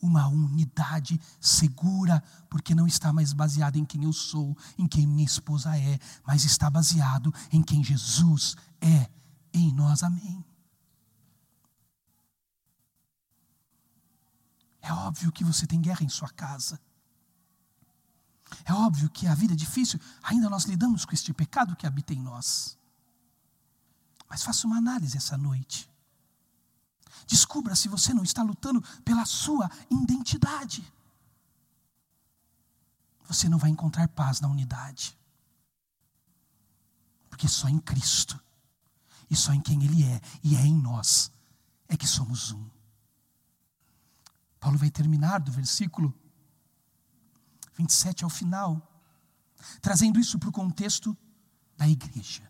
uma unidade segura, porque não está mais baseada em quem eu sou, em quem minha esposa é, mas está baseado em quem Jesus é em nós. Amém. É óbvio que você tem guerra em sua casa. É óbvio que a vida é difícil, ainda nós lidamos com este pecado que habita em nós. Mas faça uma análise essa noite. Descubra se você não está lutando pela sua identidade. Você não vai encontrar paz na unidade. Porque só em Cristo, e só em quem Ele é, e é em nós, é que somos um. Paulo vai terminar do versículo 27 ao final, trazendo isso para o contexto da igreja.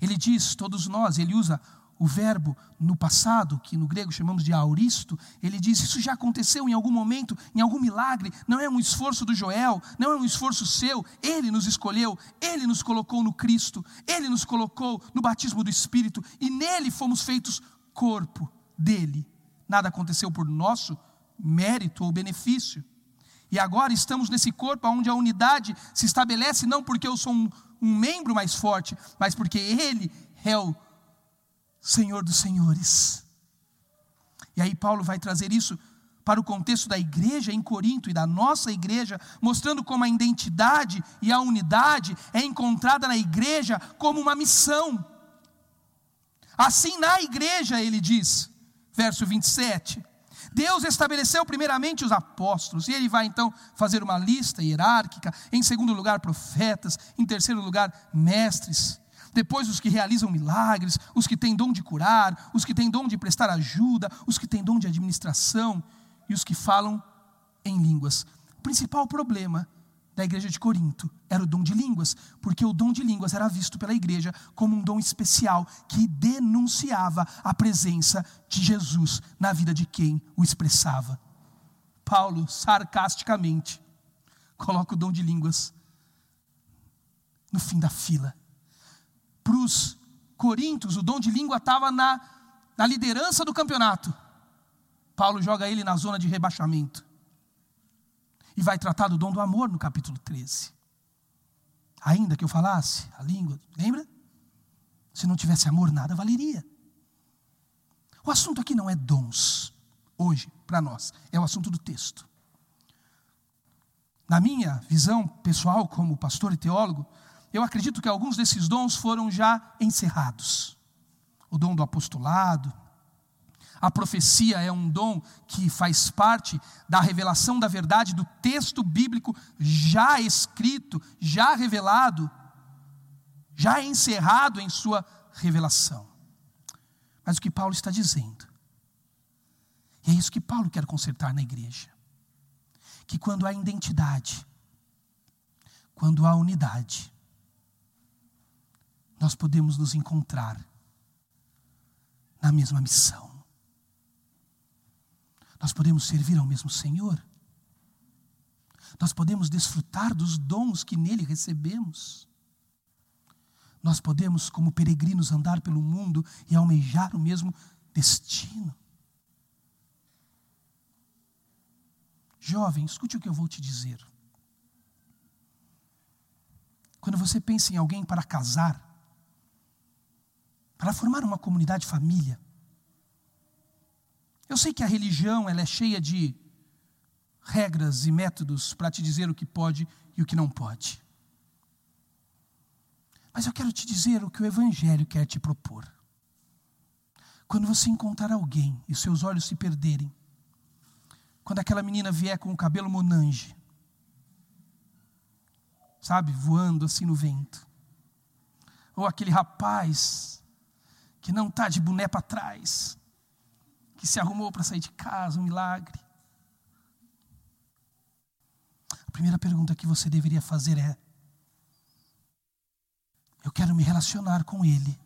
Ele diz, todos nós, ele usa o verbo no passado, que no grego chamamos de auristo, ele diz: Isso já aconteceu em algum momento, em algum milagre, não é um esforço do Joel, não é um esforço seu, ele nos escolheu, ele nos colocou no Cristo, ele nos colocou no batismo do Espírito, e nele fomos feitos corpo dele. Nada aconteceu por nosso mérito ou benefício. E agora estamos nesse corpo onde a unidade se estabelece não porque eu sou um, um membro mais forte, mas porque Ele é o Senhor dos Senhores. E aí Paulo vai trazer isso para o contexto da igreja em Corinto e da nossa igreja, mostrando como a identidade e a unidade é encontrada na igreja como uma missão. Assim, na igreja, ele diz: verso 27. Deus estabeleceu primeiramente os apóstolos, e ele vai então fazer uma lista hierárquica, em segundo lugar, profetas, em terceiro lugar, mestres, depois os que realizam milagres, os que têm dom de curar, os que têm dom de prestar ajuda, os que têm dom de administração e os que falam em línguas. O principal problema da igreja de Corinto era o dom de línguas, porque o dom de línguas era visto pela igreja como um dom especial que denunciava a presença de Jesus na vida de quem o expressava. Paulo, sarcasticamente, coloca o dom de línguas no fim da fila. Para os coríntios, o dom de língua estava na, na liderança do campeonato. Paulo joga ele na zona de rebaixamento. E vai tratar do dom do amor no capítulo 13. Ainda que eu falasse a língua, lembra? Se não tivesse amor, nada valeria. O assunto aqui não é dons, hoje, para nós, é o assunto do texto. Na minha visão pessoal, como pastor e teólogo, eu acredito que alguns desses dons foram já encerrados. o dom do apostolado. A profecia é um dom que faz parte da revelação da verdade do texto bíblico já escrito, já revelado, já encerrado em sua revelação. Mas o que Paulo está dizendo, e é isso que Paulo quer consertar na igreja, que quando há identidade, quando há unidade, nós podemos nos encontrar na mesma missão. Nós podemos servir ao mesmo Senhor. Nós podemos desfrutar dos dons que nele recebemos. Nós podemos, como peregrinos, andar pelo mundo e almejar o mesmo destino. Jovem, escute o que eu vou te dizer. Quando você pensa em alguém para casar, para formar uma comunidade família. Eu sei que a religião ela é cheia de regras e métodos para te dizer o que pode e o que não pode. Mas eu quero te dizer o que o Evangelho quer te propor. Quando você encontrar alguém e seus olhos se perderem, quando aquela menina vier com o cabelo monange, sabe, voando assim no vento, ou aquele rapaz que não está de boné para trás, que se arrumou para sair de casa, um milagre. A primeira pergunta que você deveria fazer é: eu quero me relacionar com ele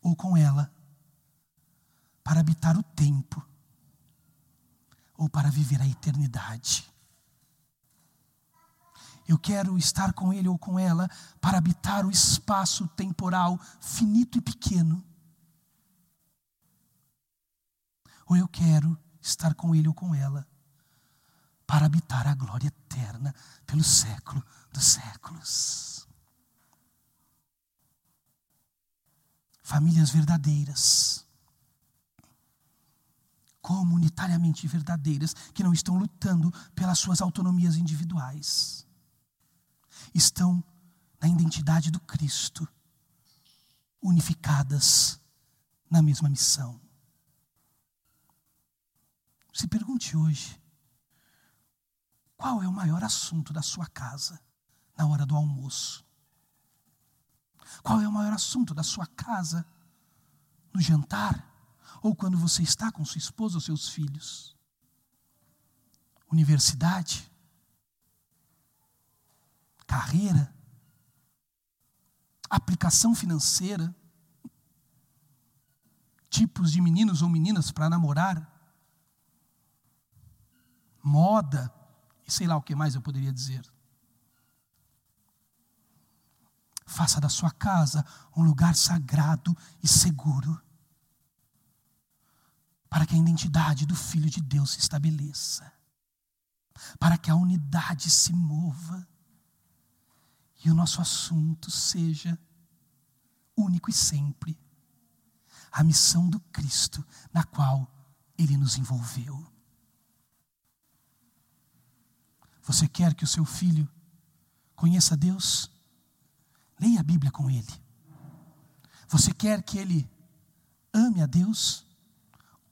ou com ela para habitar o tempo ou para viver a eternidade. Eu quero estar com ele ou com ela para habitar o espaço temporal finito e pequeno ou eu quero estar com ele ou com ela para habitar a glória eterna pelo século dos séculos. Famílias verdadeiras, comunitariamente verdadeiras, que não estão lutando pelas suas autonomias individuais, estão na identidade do Cristo, unificadas na mesma missão. Se pergunte hoje: qual é o maior assunto da sua casa na hora do almoço? Qual é o maior assunto da sua casa no jantar? Ou quando você está com sua esposa ou seus filhos? Universidade? Carreira? Aplicação financeira? Tipos de meninos ou meninas para namorar? Moda, e sei lá o que mais eu poderia dizer. Faça da sua casa um lugar sagrado e seguro, para que a identidade do Filho de Deus se estabeleça, para que a unidade se mova e o nosso assunto seja único e sempre a missão do Cristo na qual ele nos envolveu. Você quer que o seu filho conheça Deus? Leia a Bíblia com ele. Você quer que ele ame a Deus?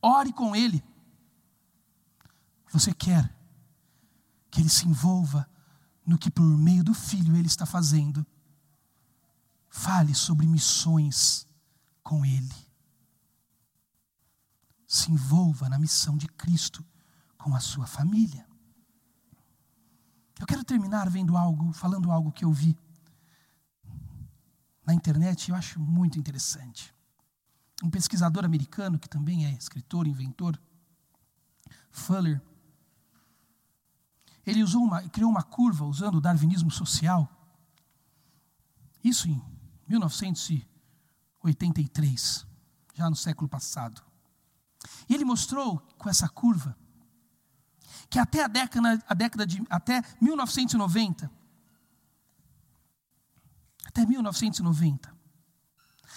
Ore com ele. Você quer que ele se envolva no que por meio do filho ele está fazendo? Fale sobre missões com ele. Se envolva na missão de Cristo com a sua família. Eu quero terminar vendo algo, falando algo que eu vi na internet e eu acho muito interessante. Um pesquisador americano, que também é escritor, inventor, Fuller, ele usou uma, criou uma curva usando o darwinismo social. Isso em 1983, já no século passado. E ele mostrou com essa curva que até a década, a década de até 1990, até 1990,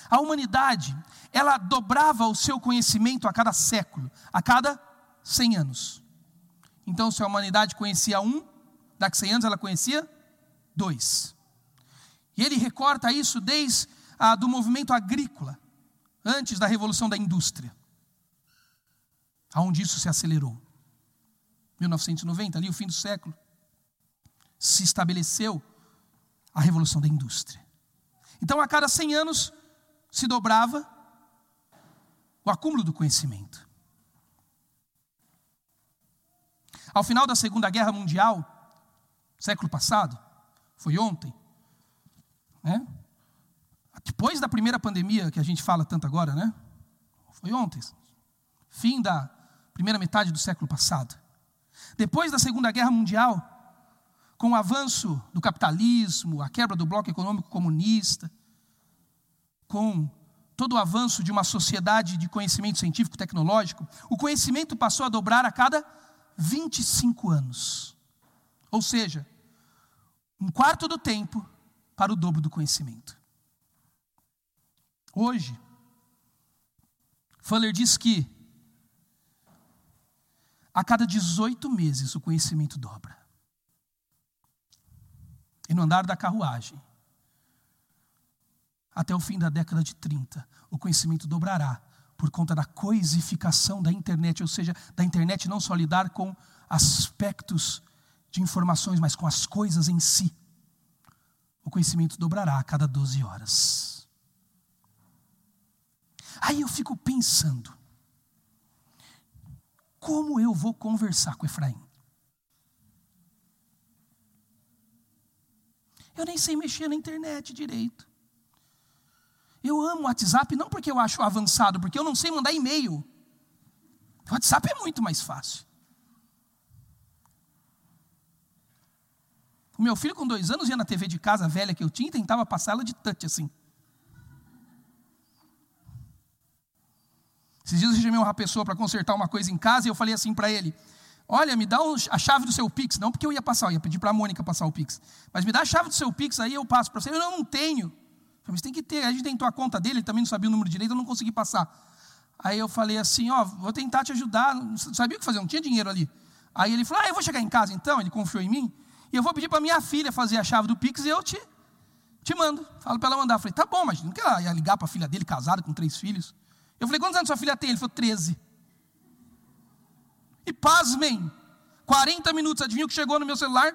a humanidade ela dobrava o seu conhecimento a cada século, a cada 100 anos. Então, se a humanidade conhecia um, daqui a 100 anos ela conhecia dois. E ele recorta isso desde a, do movimento agrícola, antes da revolução da indústria, aonde isso se acelerou. 1990, ali o fim do século, se estabeleceu a revolução da indústria. Então, a cada 100 anos se dobrava o acúmulo do conhecimento. Ao final da Segunda Guerra Mundial, século passado, foi ontem, né? Depois da primeira pandemia que a gente fala tanto agora, né? Foi ontem. Fim da primeira metade do século passado. Depois da Segunda Guerra Mundial, com o avanço do capitalismo, a quebra do bloco econômico comunista, com todo o avanço de uma sociedade de conhecimento científico tecnológico, o conhecimento passou a dobrar a cada 25 anos. Ou seja, um quarto do tempo para o dobro do conhecimento. Hoje, Fuller diz que a cada 18 meses o conhecimento dobra. E no andar da carruagem, até o fim da década de 30, o conhecimento dobrará por conta da coisificação da internet, ou seja, da internet não só lidar com aspectos de informações, mas com as coisas em si. O conhecimento dobrará a cada 12 horas. Aí eu fico pensando, como eu vou conversar com Efraim? Eu nem sei mexer na internet direito. Eu amo o WhatsApp não porque eu acho avançado, porque eu não sei mandar e-mail. O WhatsApp é muito mais fácil. O meu filho, com dois anos, ia na TV de casa velha que eu tinha e tentava passar ela de touch assim. Esses dias eu chamei uma pessoa para consertar uma coisa em casa e eu falei assim para ele: Olha, me dá a chave do seu Pix. Não porque eu ia passar, eu ia pedir para a Mônica passar o Pix. Mas me dá a chave do seu Pix, aí eu passo para você. Eu não, não tenho. Falei, mas tem que ter. A gente tentou a conta dele, ele também não sabia o número direito, eu não consegui passar. Aí eu falei assim, ó, vou tentar te ajudar. Não sabia o que fazer, não tinha dinheiro ali. Aí ele falou, ah, eu vou chegar em casa então, ele confiou em mim. E eu vou pedir para minha filha fazer a chave do Pix e eu te, te mando. Falo para ela mandar. Eu falei, tá bom, mas não quer ligar para a filha dele, casada, com três filhos. Eu falei, quantos anos sua filha tem? Ele falou, 13. E pasmem, 40 minutos, adivinha o que chegou no meu celular?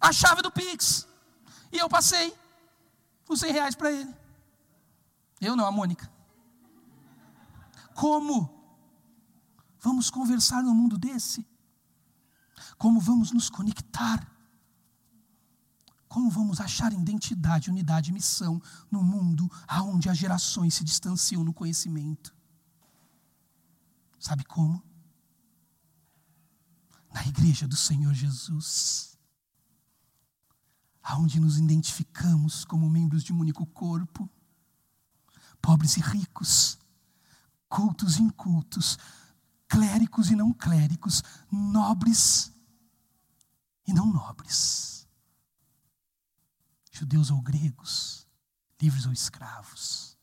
A chave do Pix. E eu passei os 100 reais para ele. Eu não, a Mônica. Como vamos conversar no mundo desse? Como vamos nos conectar? Como vamos achar identidade, unidade e missão no mundo onde as gerações se distanciam no conhecimento? Sabe como? Na igreja do Senhor Jesus aonde nos identificamos como membros de um único corpo, pobres e ricos, cultos e incultos, clérigos e não clérigos, nobres e não nobres, judeus ou gregos, livres ou escravos,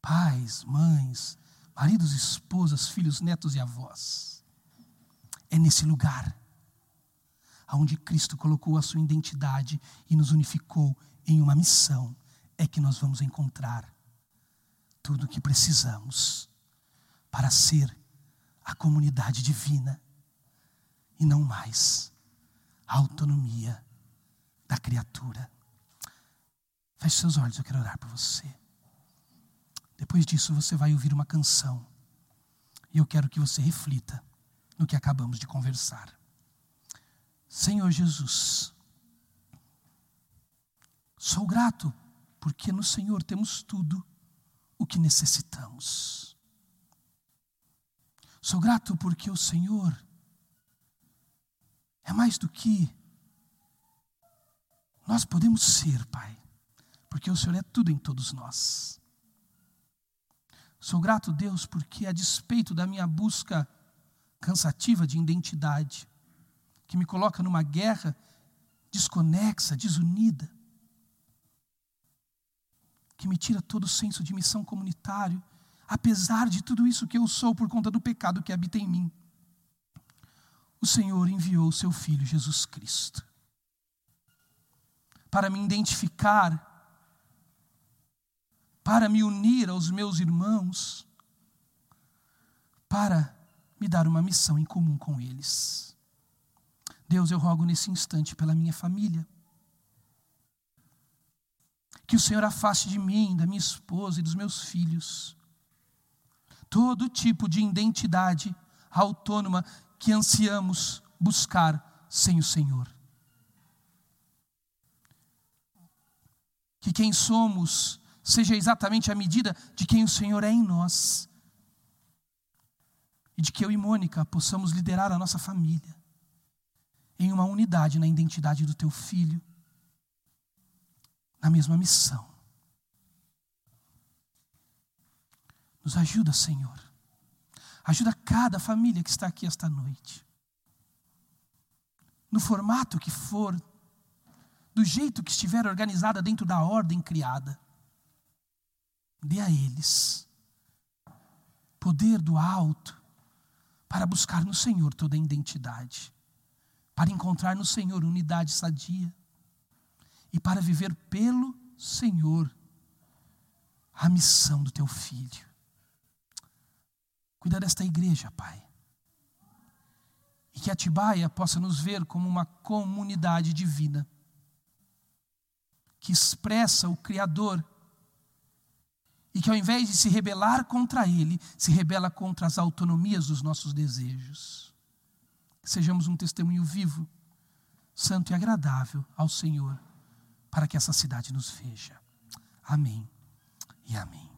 pais, mães, maridos, esposas, filhos, netos e avós. É nesse lugar aonde Cristo colocou a sua identidade e nos unificou em uma missão, é que nós vamos encontrar tudo o que precisamos para ser a comunidade divina e não mais a autonomia da criatura. Feche seus olhos, eu quero orar por você. Depois disso, você vai ouvir uma canção. E eu quero que você reflita no que acabamos de conversar. Senhor Jesus, sou grato porque no Senhor temos tudo o que necessitamos. Sou grato porque o Senhor é mais do que nós podemos ser, Pai, porque o Senhor é tudo em todos nós. Sou grato, Deus, porque a despeito da minha busca cansativa de identidade, que me coloca numa guerra desconexa, desunida, que me tira todo o senso de missão comunitário, apesar de tudo isso que eu sou por conta do pecado que habita em mim. O Senhor enviou o seu Filho Jesus Cristo para me identificar para me unir aos meus irmãos, para me dar uma missão em comum com eles. Deus, eu rogo nesse instante pela minha família. Que o Senhor afaste de mim, da minha esposa e dos meus filhos, todo tipo de identidade autônoma que ansiamos buscar sem o Senhor. Que quem somos seja exatamente a medida de quem o Senhor é em nós. E de que eu e Mônica possamos liderar a nossa família em uma unidade na identidade do teu filho, na mesma missão. Nos ajuda, Senhor. Ajuda cada família que está aqui esta noite. No formato que for, do jeito que estiver organizada dentro da ordem criada. Dê a eles poder do alto para buscar no Senhor toda a identidade para encontrar no Senhor unidade sadia e para viver pelo Senhor a missão do teu filho. Cuida desta igreja, Pai. E que Atibaia possa nos ver como uma comunidade divina que expressa o Criador e que ao invés de se rebelar contra Ele, se rebela contra as autonomias dos nossos desejos sejamos um testemunho vivo, santo e agradável ao Senhor, para que essa cidade nos veja. Amém e amém.